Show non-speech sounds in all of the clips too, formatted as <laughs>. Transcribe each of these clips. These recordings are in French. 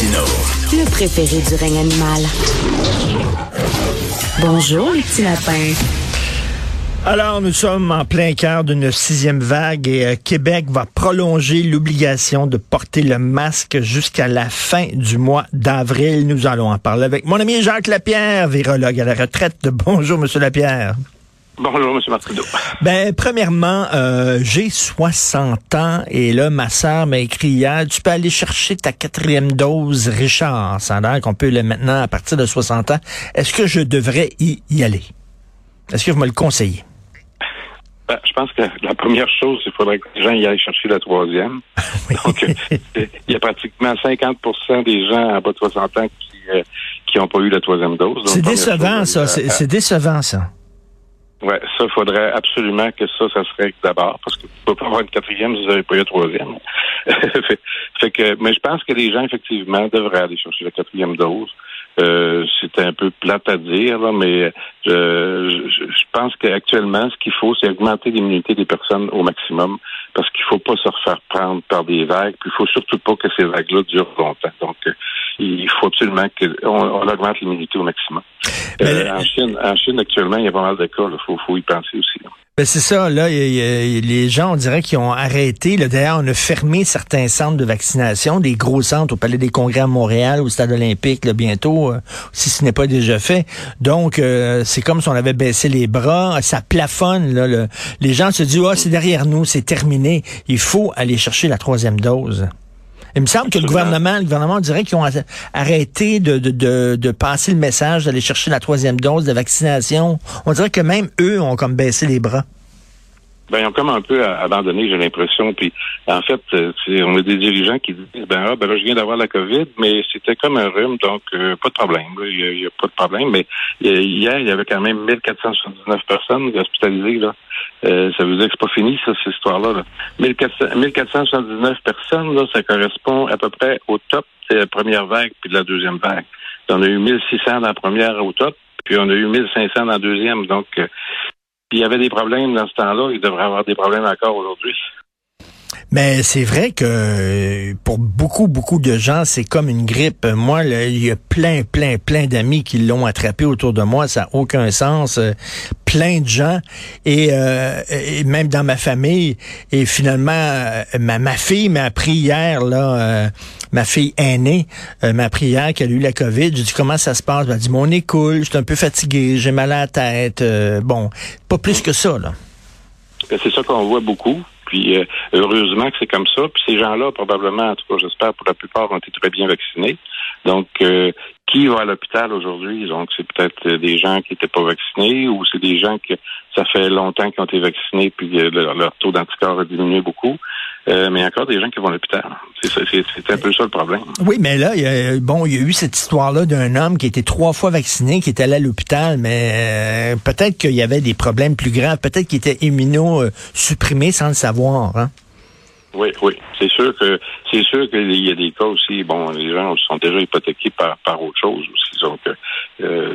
Martineau. Le préféré du règne animal. Bonjour, les petits lapins. Alors, nous sommes en plein cœur d'une sixième vague et euh, Québec va prolonger l'obligation de porter le masque jusqu'à la fin du mois d'avril. Nous allons en parler avec mon ami Jacques Lapierre, virologue à la retraite. <laughs> Bonjour, Monsieur Lapierre. Bonjour, M. Martineau. Ben, premièrement, euh, j'ai 60 ans et là, ma sœur m'a écrit hier, tu peux aller chercher ta quatrième dose, Richard. Ça a l'air qu'on peut le maintenant à partir de 60 ans. Est-ce que je devrais y, y aller? Est-ce que vous me le conseillez? Ben, je pense que la première chose, il faudrait que les gens y aillent chercher la troisième. <laughs> Donc, euh, il y a pratiquement 50% des gens à bas de 60 ans qui n'ont euh, pas eu la troisième dose. C'est décevant, ça. C'est décevant, ça. Oui, ça, il faudrait absolument que ça, ça serait d'abord, parce que vous pouvez pas avoir une quatrième si vous n'avez pas eu la troisième. <laughs> fait, que, mais je pense que les gens, effectivement, devraient aller chercher la quatrième dose. Euh, c'est un peu plate à dire, mais je, je, je pense qu'actuellement, ce qu'il faut, c'est augmenter l'immunité des personnes au maximum, parce qu'il faut pas se refaire prendre par des vagues, puis il faut surtout pas que ces vagues-là durent longtemps. Donc, euh, il faut absolument qu'on on augmente l'immunité au maximum. Euh, en, Chine, en Chine, actuellement, il y a pas mal de cas. Il faut, faut y penser aussi. Ben c'est ça, là, les gens, on dirait qu'ils ont arrêté. D'ailleurs, on a fermé certains centres de vaccination, des gros centres au Palais des Congrès à Montréal, au Stade olympique, là, bientôt, euh, si ce n'est pas déjà fait. Donc, euh, c'est comme si on avait baissé les bras, ça plafonne. Là, les gens se disent, oh, c'est derrière nous, c'est terminé. Il faut aller chercher la troisième dose. Il me semble que le gouvernement, le gouvernement dirait qu'ils ont arrêté de, de, de, passer le message d'aller chercher la troisième dose de vaccination. On dirait que même eux ont comme baissé les bras. Ben, ils ont comme un peu abandonné, j'ai l'impression. Puis, en fait, euh, on a des dirigeants qui disent, ben, ah, ben là, je viens d'avoir la COVID, mais c'était comme un rhume, donc euh, pas de problème. Il n'y a, pas de problème. Mais hier, il y avait quand même 1479 personnes hospitalisées. Là. Euh, ça veut dire que c'est pas fini, ça, cette histoire-là. Là. 1479 personnes, là, ça correspond à peu près au top de la première vague puis de la deuxième vague. On a eu 1600 dans la première au top, puis on a eu 1500 dans la deuxième. Donc, il y avait des problèmes dans ce temps-là, il devrait avoir des problèmes encore aujourd'hui. Mais c'est vrai que pour beaucoup, beaucoup de gens, c'est comme une grippe. Moi, il y a plein, plein, plein d'amis qui l'ont attrapé autour de moi. Ça n'a aucun sens. Plein de gens. Et, euh, même dans ma famille. Et finalement, euh, ma, ma fille m'a appris hier, là, euh, ma fille aînée m'a appris hier qu'elle a eu la COVID. J'ai dit, comment ça se passe? Elle m'a dit, mon nez coule, je suis un peu fatigué, j'ai mal à la tête. bon, pas plus que ça, là. C'est ça qu'on voit beaucoup. Puis euh, heureusement que c'est comme ça. Puis ces gens-là, probablement, en tout cas, j'espère pour la plupart, ont été très bien vaccinés. Donc, euh, qui va à l'hôpital aujourd'hui? Donc, c'est peut-être des gens qui n'étaient pas vaccinés ou c'est des gens que ça fait longtemps qu'ils ont été vaccinés puis leur, taux d'anticorps a diminué beaucoup. Euh, mais il y a encore des gens qui vont à l'hôpital. C'est un peu ça le problème. Oui, mais là, il y a, bon, il y a eu cette histoire-là d'un homme qui était trois fois vacciné, qui était allé à l'hôpital, mais euh, peut-être qu'il y avait des problèmes plus graves, peut-être qu'il était immunosupprimé sans le savoir. Hein? Oui, oui. C'est sûr que c'est sûr qu'il y a des cas aussi. Bon, les gens sont déjà hypothéqués par, par autre chose aussi. Donc, euh,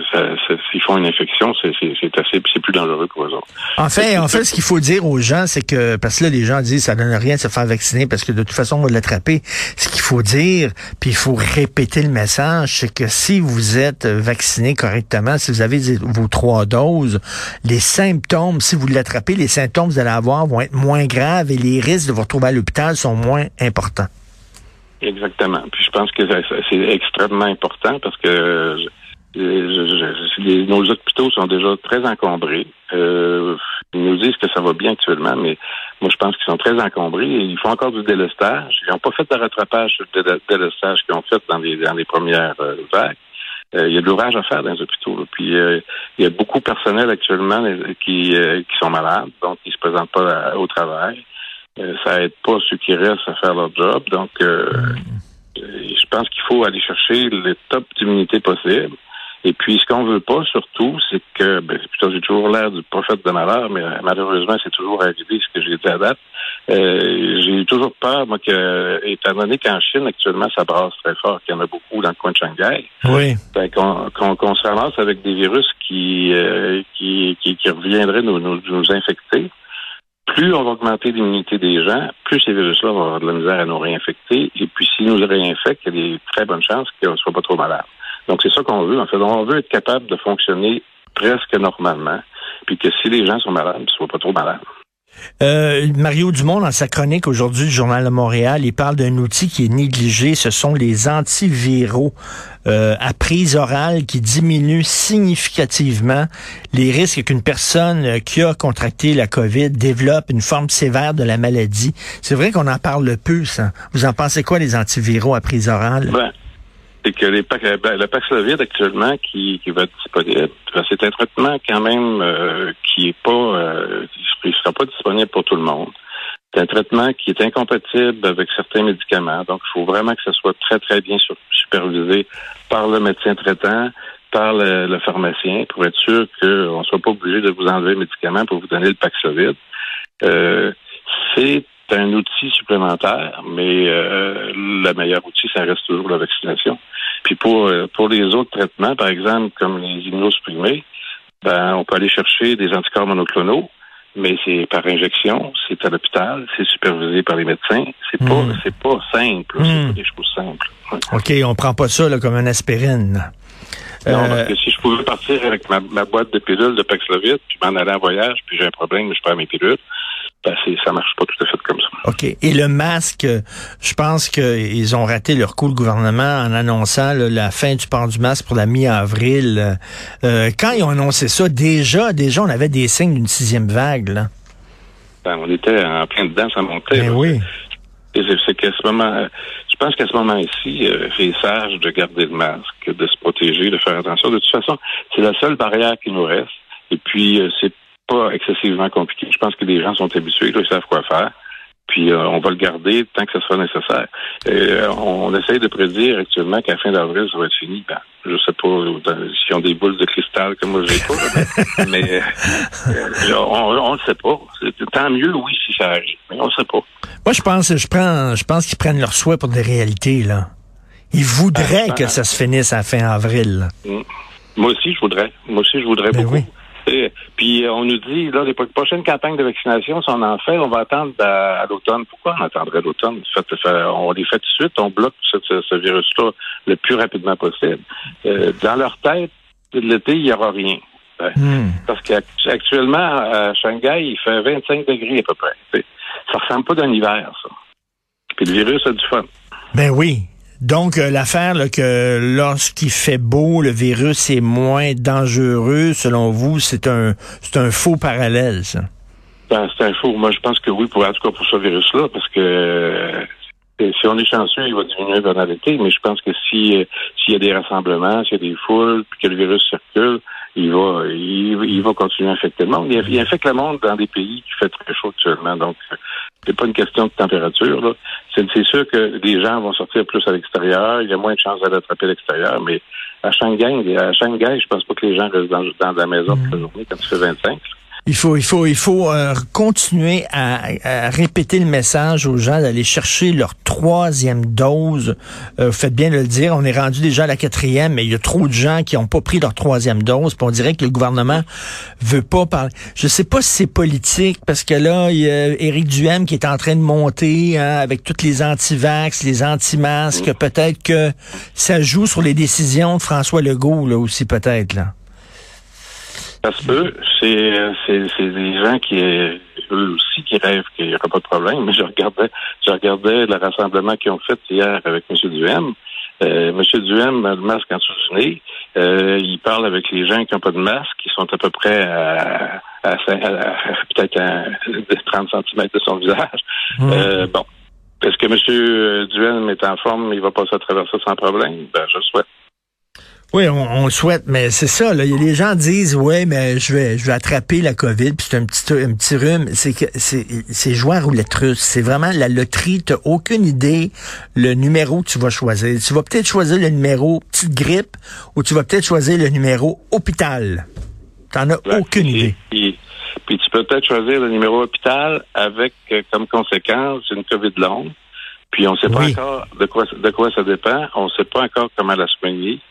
s'ils font une infection, c'est assez, c'est plus dangereux pour eux autres. En fait, en fait, ce qu'il faut dire aux gens, c'est que parce que là, les gens disent ça donne rien de se faire vacciner parce que de toute façon, on va l'attraper. Ce qu'il faut dire, puis il faut répéter le message, c'est que si vous êtes vacciné correctement, si vous avez vos trois doses, les symptômes, si vous l'attrapez, les symptômes que vous allez avoir vont être moins graves et les risques de vous retrouver à l'hôpital sont moins importants. Exactement. Puis je pense que c'est extrêmement important parce que nos hôpitaux sont déjà très encombrés. Euh, ils nous disent que ça va bien actuellement, mais moi je pense qu'ils sont très encombrés ils font encore du délestage. Ils n'ont pas fait de rattrapage sur le délestage qu'ils ont fait dans les, dans les premières euh, vagues. Euh, il y a de l'ouvrage à faire dans les hôpitaux. Puis il y a beaucoup de personnel actuellement qui, qui sont malades, donc ils se présentent pas au travail. Ça aide pas ceux qui restent à faire leur job. Donc je pense qu'il faut aller chercher le top d'immunité possible. Et puis, ce qu'on veut pas, surtout, c'est que, ben, plutôt, j'ai toujours l'air du prophète de malheur, mais euh, malheureusement, c'est toujours arrivé ce que j'ai dit à date. Euh, j'ai toujours peur, moi, que, étant donné qu'en Chine, actuellement, ça brasse très fort, qu'il y en a beaucoup dans le coin de Shanghai. Oui. Ben, qu'on se ramasse avec des virus qui, euh, qui, qui, qui, reviendraient nous, nous, nous infecter plus on va augmenter l'immunité des gens, plus ces virus-là vont avoir de la misère à nous réinfecter. Et puis, s'il nous réinfecte, il y a des très bonnes chances qu'on ne soit pas trop malade. Donc, c'est ça qu'on veut. En fait, on veut être capable de fonctionner presque normalement, puis que si les gens sont malades, ils ne soient pas trop malades. Euh, Mario Dumont, dans sa chronique aujourd'hui du Journal de Montréal, il parle d'un outil qui est négligé. Ce sont les antiviraux euh, à prise orale qui diminuent significativement les risques qu'une personne euh, qui a contracté la COVID développe une forme sévère de la maladie. C'est vrai qu'on en parle peu, ça. Vous en pensez quoi, les antiviraux à prise orale? Ben, c'est que les, ben, le Paxlovid actuellement qui, qui va être disponible, ben, c'est un traitement quand même euh, qui est pas, euh, sera pas disponible pour tout le monde. C'est un traitement qui est incompatible avec certains médicaments. Donc, il faut vraiment que ce soit très, très bien supervisé par le médecin traitant, par le, pharmacien, pour être sûr qu'on ne soit pas obligé de vous enlever le médicament pour vous donner le Paxlovid. Euh, c'est un outil supplémentaire, mais euh, le meilleur outil, ça reste toujours la vaccination. Puis pour euh, pour les autres traitements, par exemple, comme les immunosupprimés, ben, on peut aller chercher des anticorps monoclonaux, mais c'est par injection, c'est à l'hôpital, c'est supervisé par les médecins. C'est pas hmm. c'est pas simple, c'est hmm. pas des choses simples. OK, on prend pas ça là, comme une aspirine. Non, parce euh, que si je pouvais partir avec ma, ma boîte de pilules de Paxlovid, puis m'en aller en voyage, puis j'ai un problème, je perds mes pilules, ben ça marche pas tout à fait comme ça. OK. Et le masque, je pense qu'ils ont raté leur coup, le gouvernement, en annonçant la fin du port du masque pour la mi-avril. Euh, quand ils ont annoncé ça, déjà, déjà, on avait des signes d'une sixième vague. Là. Ben, on était en plein dedans, ça montait. Ben oui. C'est qu'à ce moment, je pense qu'à ce moment-ci, euh, c'est sage de garder le masque, de se protéger, de faire attention. De toute façon, c'est la seule barrière qui nous reste. Et puis, euh, c'est pas excessivement compliqué. Je pense que les gens sont habitués, ils savent quoi faire. Puis euh, on va le garder tant que ce sera nécessaire. Euh, on, essaye de prédire actuellement qu'à fin d'avril, ça va être fini. Ben, je sais pas s'ils ont des boules de cristal comme moi j'ai pas, <laughs> mais, euh, on ne le sait pas. Tant mieux, oui, si ça arrive, mais on ne sait pas. Moi, je pense, je prends, je pense qu'ils prennent leur souhait pour des réalités là. Ils voudraient ben, que ça se finisse à fin avril. Mm. Moi aussi, je voudrais. Moi aussi, je voudrais ben beaucoup. Puis euh, on nous dit, là, les prochaines campagnes de vaccination, si on en fait, on va attendre à, l'automne. Pourquoi on attendrait l'automne? On les fait tout de suite, on bloque ce, virus-là le plus rapidement possible. Euh, dans leur tête, l'été, il n'y aura rien. Ben, hmm. Parce qu'actuellement, à Shanghai, il fait 25 degrés à peu près. Ça ressemble pas d'un hiver, ça. Puis le virus a du fun. Ben oui, donc, euh, l'affaire que lorsqu'il fait beau, le virus est moins dangereux, selon vous, c'est un c'est un faux parallèle, ça? Ben, c'est un faux. Moi, je pense que oui, pour, en tout cas pour ce virus-là, parce que euh, si on est chanceux, il va diminuer pendant l'été, mais je pense que si euh, s'il y a des rassemblements, s'il y a des foules, puis que le virus circule, il va il, va continuer à infecter le monde. Il, infecte le monde dans des pays qui fait très chaud actuellement. Donc, c'est pas une question de température. C'est, sûr que les gens vont sortir plus à l'extérieur. Il y a moins de chances d'aller attraper à l'extérieur, mais à Shanghai, à Shanghai, je pense pas que les gens restent dans, dans la maison toute la journée quand tu fais 25. Il faut, il faut, il faut euh, continuer à, répéter le message aux gens d'aller chercher leur troisième dose. Euh, vous faites bien de le dire, on est rendu déjà à la quatrième, mais il y a trop de gens qui n'ont pas pris leur troisième dose. Puis on dirait que le gouvernement veut pas parler. Je sais pas si c'est politique parce que là, il y a Éric Duhem qui est en train de monter hein, avec toutes les anti-vax, les anti-masques. Peut-être que ça joue sur les décisions de François Legault là aussi, peut-être là. Ça se peut. C'est, des gens qui, eux aussi, qui rêvent qu'il n'y aura pas de problème. Mais je regardais, je regardais le rassemblement qu'ils ont fait hier avec M. Duhem. Euh, M. Duhem a le masque en sous euh, il parle avec les gens qui n'ont pas de masque, qui sont à peu près à, peut-être à 30 cm de son visage. Mmh. Euh, bon. Est-ce que M. Duhem est en forme, il va passer à travers ça sans problème? Ben, je le souhaite. Oui, on, le souhaite, mais c'est ça. Là, les gens disent, ouais, mais je vais, je vais attraper la COVID, puis c'est un petit, un petit rhume. C'est que c'est, jouer à roulette russe. C'est vraiment la loterie. T'as aucune idée le numéro que tu vas choisir. Tu vas peut-être choisir le numéro petite grippe, ou tu vas peut-être choisir le numéro hôpital. T'en as aucune idée. Puis, tu peux peut-être choisir le numéro hôpital avec euh, comme conséquence une COVID longue. Puis on ne sait pas encore de quoi, de quoi ça dépend. On ne sait pas encore comment la soigner.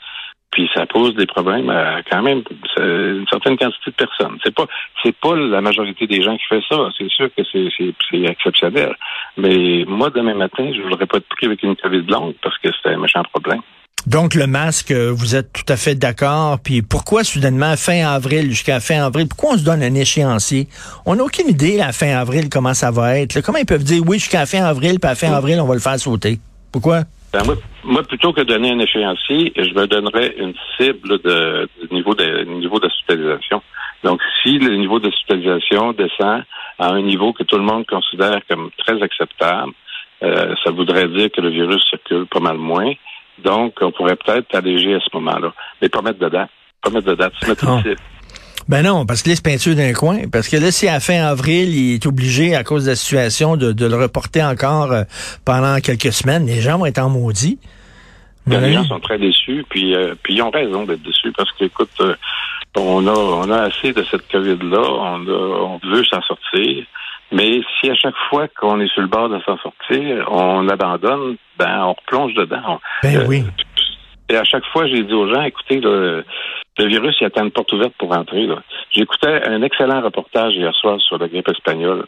Puis ça pose des problèmes à quand même une certaine quantité de personnes. C'est pas c'est pas la majorité des gens qui fait ça. C'est sûr que c'est, exceptionnel. Mais moi, demain matin, je voudrais pas être pris avec une COVID longue parce que c'est un méchant problème. Donc le masque, vous êtes tout à fait d'accord. Puis pourquoi soudainement fin avril jusqu'à fin avril Pourquoi on se donne un échéancier? On n'a aucune idée à fin avril comment ça va être. Comment ils peuvent dire oui jusqu'à fin avril, puis à fin avril on va le faire sauter? Pourquoi? Ben, moi, plutôt que de donner un échéancier, je me donnerais une cible de, du niveau de niveau d'hospitalisation. Donc, si le niveau d'hospitalisation descend à un niveau que tout le monde considère comme très acceptable, euh, ça voudrait dire que le virus circule pas mal moins. Donc, on pourrait peut-être alléger à ce moment-là. Mais pas mettre de date. Pas mettre de date. Se mettre une cible. Ben non, parce que là, c'est peinture d'un coin. Parce que là, si à fin avril, il est obligé, à cause de la situation, de, le reporter encore euh, pendant quelques semaines, les gens vont être en maudit. Ben, les gens sont très déçus, puis, euh, puis ils ont raison d'être déçus parce que, écoute, euh, on a on a assez de cette COVID-là, on, on veut s'en sortir. Mais si à chaque fois qu'on est sur le bord de s'en sortir, on abandonne, ben on replonge dedans. Ben oui. Et à chaque fois, j'ai dit aux gens, écoutez, le, le virus, il attend une porte ouverte pour rentrer. J'écoutais un excellent reportage hier soir sur la grippe espagnole.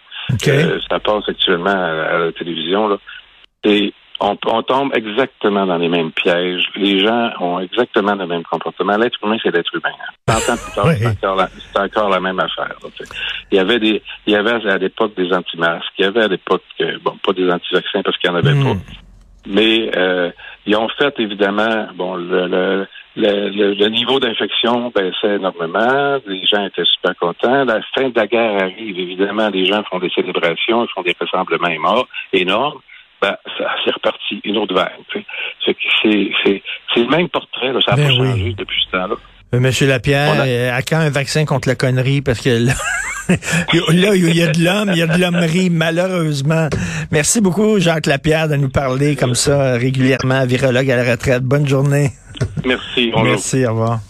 Euh, ça passe actuellement à, la télévision. Là. Et on, on, tombe exactement dans les mêmes pièges. Les gens ont exactement le même comportement. L'être humain, c'est l'être humain. Hein. <laughs> plus tard, c'est encore, la même affaire. il y avait des, il y avait à l'époque des anti-masques. Il y avait à l'époque, euh, bon, pas des anti-vaccins parce qu'il n'y en avait hmm. pas. Mais euh, ils ont fait évidemment, bon, le, le, le, niveau d'infection baissait énormément. Les gens étaient super contents. La fin de la guerre arrive. Évidemment, les gens font des célébrations, ils font des rassemblements énormes. Ben, ça c'est reparti, une autre vague. C'est le même portrait, là, ça n'a ben pas changé depuis ce temps-là. Euh, Monsieur Lapierre, euh, à quand un vaccin contre la connerie? Parce que là, <laughs> là il y a de l'homme, il y a de l'hommerie, malheureusement. Merci beaucoup, Jacques Lapierre, de nous parler comme ça régulièrement, virologue à la retraite. Bonne journée. Merci. Merci, au revoir.